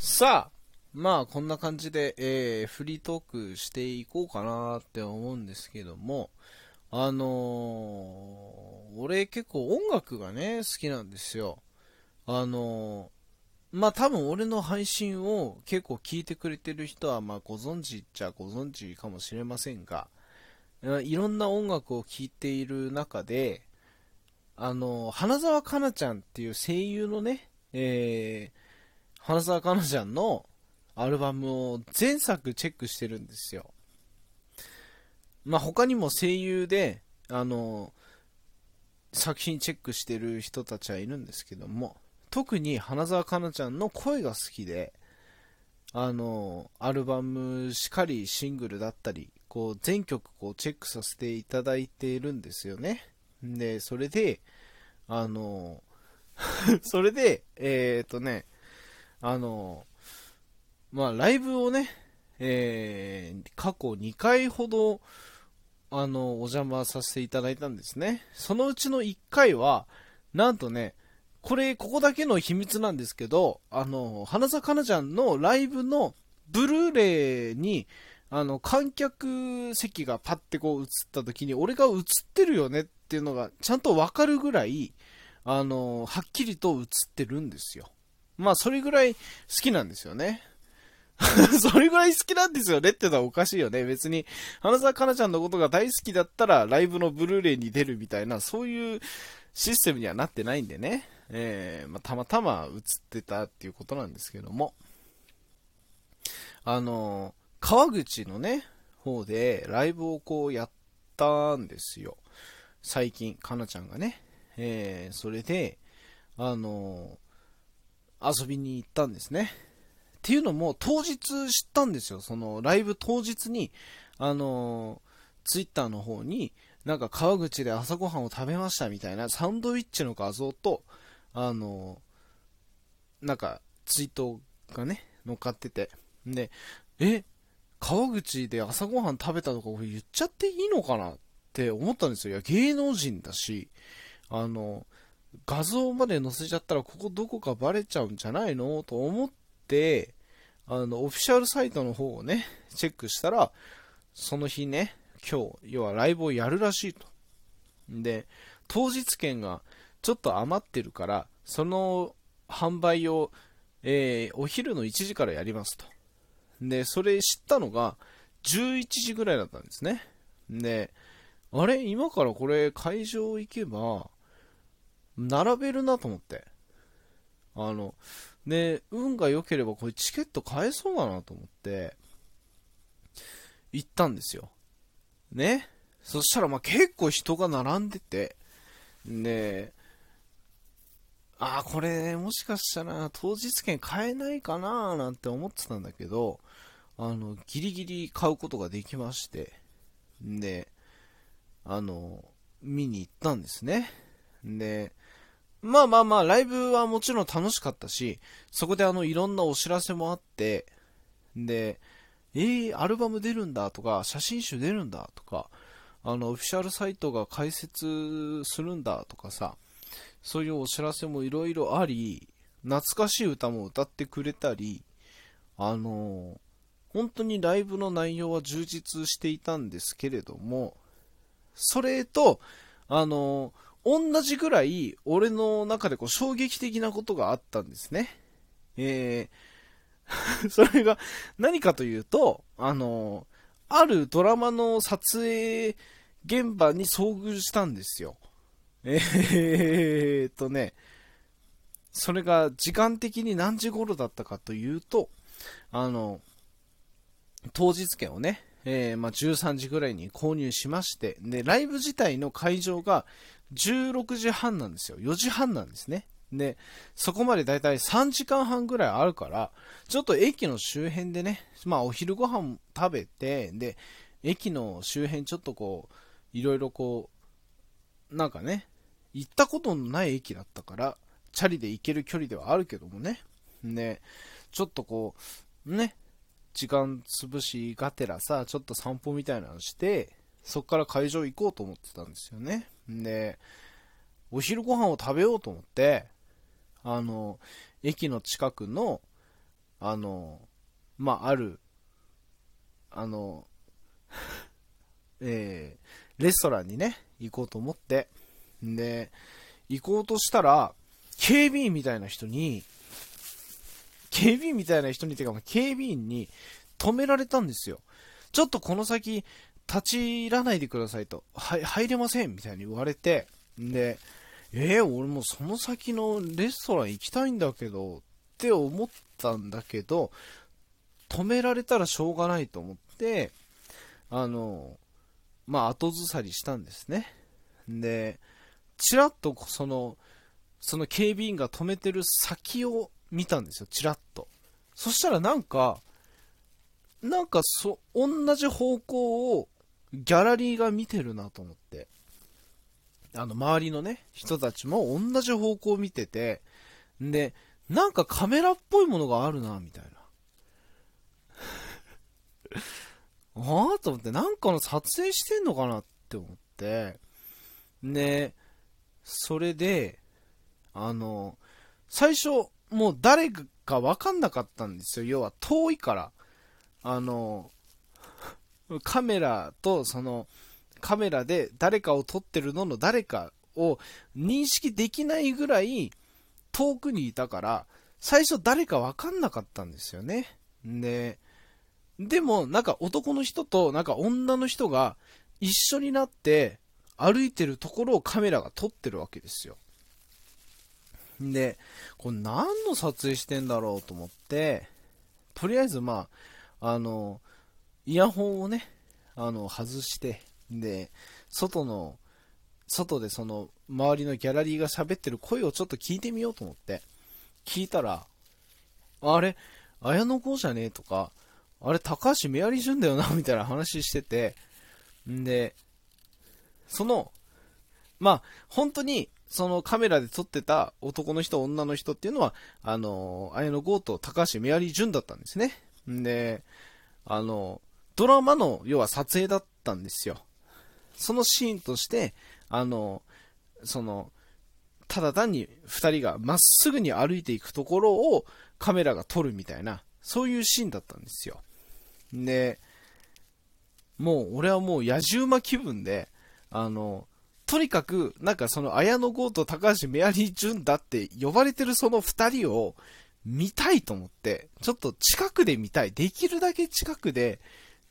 さあ、まあこんな感じで、えー、フリートークしていこうかなって思うんですけども、あのー、俺結構音楽がね、好きなんですよ。あのー、まあ多分俺の配信を結構聞いてくれてる人はまあご存知っちゃご存知かもしれませんが、いろんな音楽を聴いている中で、あの、花澤香菜ちゃんっていう声優のね、えー、花澤香菜ちゃんのアルバムを全作チェックしてるんですよ。まあ、他にも声優で、あの、作品チェックしてる人たちはいるんですけども、特に花澤香菜ちゃんの声が好きで、あの、アルバムしかりシングルだったり、こう、全曲こうチェックさせていただいているんですよね。で、それで、あの、それで、えー、っとね、あの、まあ、ライブをね、えー、過去2回ほど、あの、お邪魔させていただいたんですね。そのうちの1回は、なんとね、これ、ここだけの秘密なんですけど、あの、花咲かなちゃんのライブのブルーレイに、あの、観客席がパッてこう映った時に、俺が映ってるよねっていうのがちゃんとわかるぐらい、あの、はっきりと映ってるんですよ。まあ、それぐらい好きなんですよね。それぐらい好きなんですよねってのはおかしいよね。別に、花澤香菜ちゃんのことが大好きだったら、ライブのブルーレイに出るみたいな、そういうシステムにはなってないんでね。えー、まあ、たまたま映ってたっていうことなんですけども。あの、川口のね、方でライブをこうやったんですよ。最近、かなちゃんがね。えー、それで、あの遊びに行ったんですね。っていうのも、当日知ったんですよ。その、ライブ当日に、あのツイッターの方に、なんか川口で朝ごはんを食べましたみたいなサンドイッチの画像と、あのなんかツイートがね、乗っかってて。で、え、川口で朝ごはん食べたとか俺言っちゃっていいのかなって思ったんですよ。いや、芸能人だし、あの、画像まで載せちゃったらここどこかバレちゃうんじゃないの？と思って、あの、オフィシャルサイトの方をね、チェックしたら、その日ね、今日、要はライブをやるらしいと。で、当日券がちょっと余ってるから、その販売を、えー、お昼の1時からやりますと。で、それ知ったのが11時ぐらいだったんですね。で、あれ？今からこれ会場行けば、並べるなと思って。あの、で、運が良ければこれチケット買えそうだなと思って、行ったんですよ。ね。そしたらま結構人が並んでて、で、ああ、これもしかしたら当日券買えないかななんて思ってたんだけど、あの、ギリギリ買うことができまして、で、あの、見に行ったんですね。で、まあまあまあ、ライブはもちろん楽しかったし、そこであの、いろんなお知らせもあって、で、えー、アルバム出るんだとか、写真集出るんだとか、あの、オフィシャルサイトが開設するんだとかさ、そういうお知らせもいろいろあり、懐かしい歌も歌ってくれたり、あの本当にライブの内容は充実していたんですけれども、それと、あの、同じぐらい俺の中でこう衝撃的なことがあったんですね。えー、それが何かというと、あの、あるドラマの撮影現場に遭遇したんですよ。えーっとね、それが時間的に何時頃だったかというと、あの、当日券をね、えー、まあ、13時ぐらいに購入しまして、で、ライブ自体の会場が16時半なんですよ。4時半なんですね。で、そこまでだいたい3時間半ぐらいあるから、ちょっと駅の周辺でね、まあお昼ご飯食べて、で、駅の周辺ちょっとこう、いろいろこう、なんかね、行ったことのない駅だったから、チャリで行ける距離ではあるけどもね。で、ちょっとこう、ね、時間潰しがてらさ、ちょっと散歩みたいなのして、そっから会場行こうと思ってたんですよね。で、お昼ご飯を食べようと思って、あの、駅の近くの、あの、まあ、ある、あの、えー、レストランにね、行こうと思って、んで、行こうとしたら、警備員みたいな人に、警備員みたいな人に、てか、警備員に止められたんですよ。ちょっとこの先、立ち入らないでくださいと。はい、入れませんみたいに言われて、んで、えー、俺もその先のレストラン行きたいんだけど、って思ったんだけど、止められたらしょうがないと思って、あの、まあ、後ずさりしたんですね。で、ちらっとその、その警備員が止めてる先を見たんですよ、ちらっと。そしたらなんか、なんかそ、同じ方向をギャラリーが見てるなと思って。あの、周りのね、人たちも同じ方向を見てて、んで、なんかカメラっぽいものがあるな、みたいな。ああと思って、なんかの撮影してんのかなって思って、で、それで、あの、最初、もう誰かわかんなかったんですよ。要は遠いから。あの、カメラとその、カメラで誰かを撮ってるのの誰かを認識できないぐらい遠くにいたから、最初誰かわかんなかったんですよね。で、でもなんか男の人となんか女の人が一緒になって歩いてるところをカメラが撮ってるわけですよ。で、これ何の撮影してんだろうと思って、とりあえずまあ、あの、イヤホンをね、あの、外して、で、外の、外でその、周りのギャラリーが喋ってる声をちょっと聞いてみようと思って、聞いたら、あれ、綾野剛じゃねえとか、あれ、高橋メアリージュンだよな、みたいな話してて、んで、その、まあ、本当に、そのカメラで撮ってた男の人、女の人っていうのは、あの、綾野剛と高橋メアリージュンだったんですね。んで、あの、ドラマの、要は撮影だったんですよ。そのシーンとして、あの、その、ただ単に二人がまっすぐに歩いていくところをカメラが撮るみたいな、そういうシーンだったんですよ。で、もう俺はもう野獣馬気分で、あの、とにかく、なんかその綾野剛と高橋メアリー・ジュンだって呼ばれてるその二人を見たいと思って、ちょっと近くで見たい。できるだけ近くで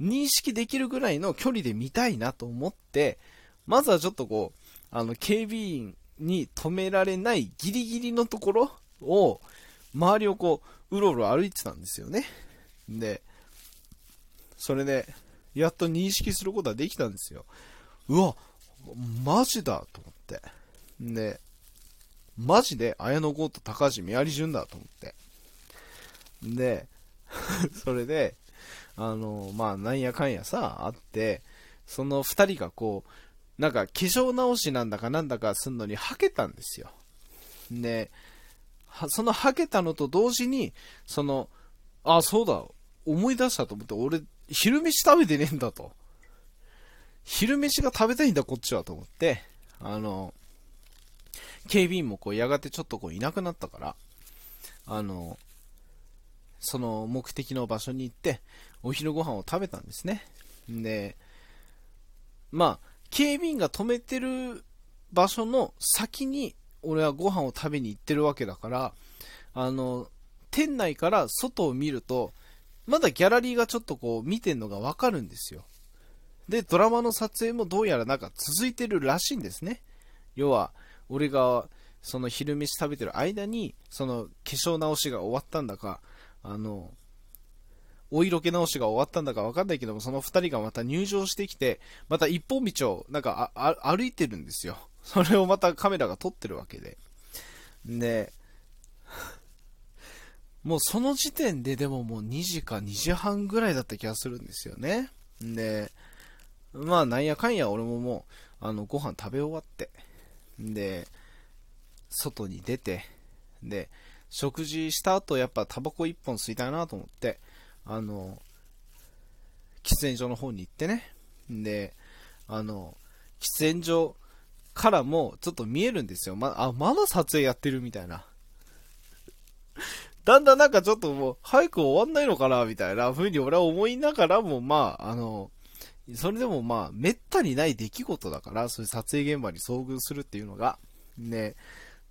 認識できるぐらいの距離で見たいなと思って、まずはちょっとこう、あの、警備員に止められないギリギリのところを、周りをこう、うろうろ歩いてたんですよね。で、それで、やっと認識することができたんですよ。うわ、マジだと思って。で、マジで綾野剛と高橋みやり順だと思って。で、それで、あの、まあ、なんやかんやさ、あって、その二人がこう、なんか化粧直しなんだかなんだかすんのにはけたんですよ。で、そのはけたのと同時に、その、あ、そうだ、思い出したと思って、俺、昼飯食べてねえんだと。昼飯が食べたいんだ、こっちは、と思って、あの、警備員もこう、やがてちょっとこう、いなくなったから、あの、その目的の場所に行って、お昼ご飯を食べたんですね。で、まあ、警備員が止めてる場所の先に、俺はご飯を食べに行ってるわけだから、あの、店内から外を見ると、まだギャラリーがちょっとこう見てんのがわかるんですよ。で、ドラマの撮影もどうやらなんか続いてるらしいんですね。要は、俺がその昼飯食べてる間に、その化粧直しが終わったんだか、あの、お色気直しが終わったんだかわかんないけども、その二人がまた入場してきて、また一本道をなんか歩いてるんですよ。それをまたカメラが撮ってるわけで。で、もうその時点ででももう2時か2時半ぐらいだった気がするんですよね。で、まあなんやかんや俺ももう、あの、ご飯食べ終わって、で、外に出て、で、食事した後やっぱタバコ1本吸いたいなと思って、あの、喫煙所の方に行ってね。で、あの、喫煙所からもちょっと見えるんですよ。ま、あ、まだ撮影やってるみたいな。だんだんなんかちょっともう、早く終わんないのかな、みたいな風に俺は思いながらも、まあ、あの、それでもまあ、めったにない出来事だから、そういう撮影現場に遭遇するっていうのが、ね、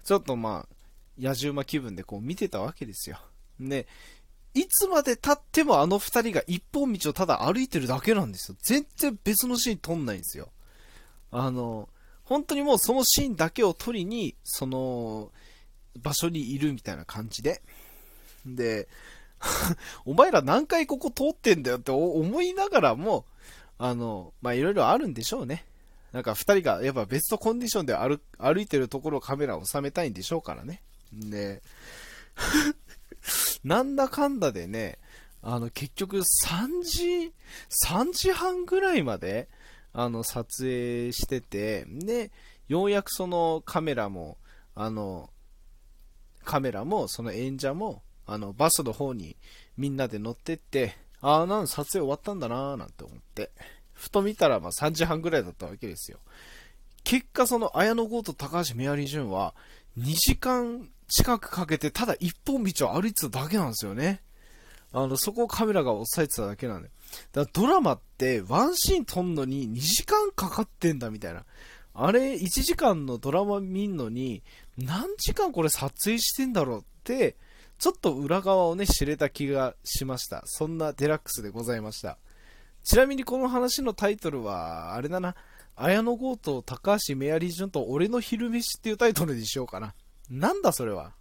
ちょっとまあ、野獣馬気分でこう見てたわけですよ。ね、いつまで経ってもあの二人が一本道をただ歩いてるだけなんですよ。全然別のシーン撮んないんですよ。あの、本当にもうそのシーンだけを撮りに、その、場所にいるみたいな感じで。で、お前ら何回ここ通ってんだよって思いながらも、あの、ま、いろいろあるんでしょうね。なんか二人がやっぱ別のコンディションで歩歩いてるところをカメラを収めたいんでしょうからね。で、なんだかんだでね、あの結局3時、3時半ぐらいまで、あの撮影してて、で、ようやくそのカメラも、あの、カメラもその演者も、あの、バスの方にみんなで乗ってって、ああ、なん撮影終わったんだなーなんて思って、ふと見たらまあ3時半ぐらいだったわけですよ。結果その綾野剛と高橋メアリージュンは2時間近くかけてただ一本道を歩いてただけなんですよね。あの、そこをカメラが押さえてただけなんで。だドラマってワンシーン撮んのに2時間かかってんだみたいな。あれ、1時間のドラマ見んのに何時間これ撮影してんだろうって、ちょっと裏側をね、知れた気がしました。そんなデラックスでございました。ちなみにこの話のタイトルは、あれだな、綾野剛と高橋メアリージュンと俺の昼飯っていうタイトルにしようかな。なんだそれは？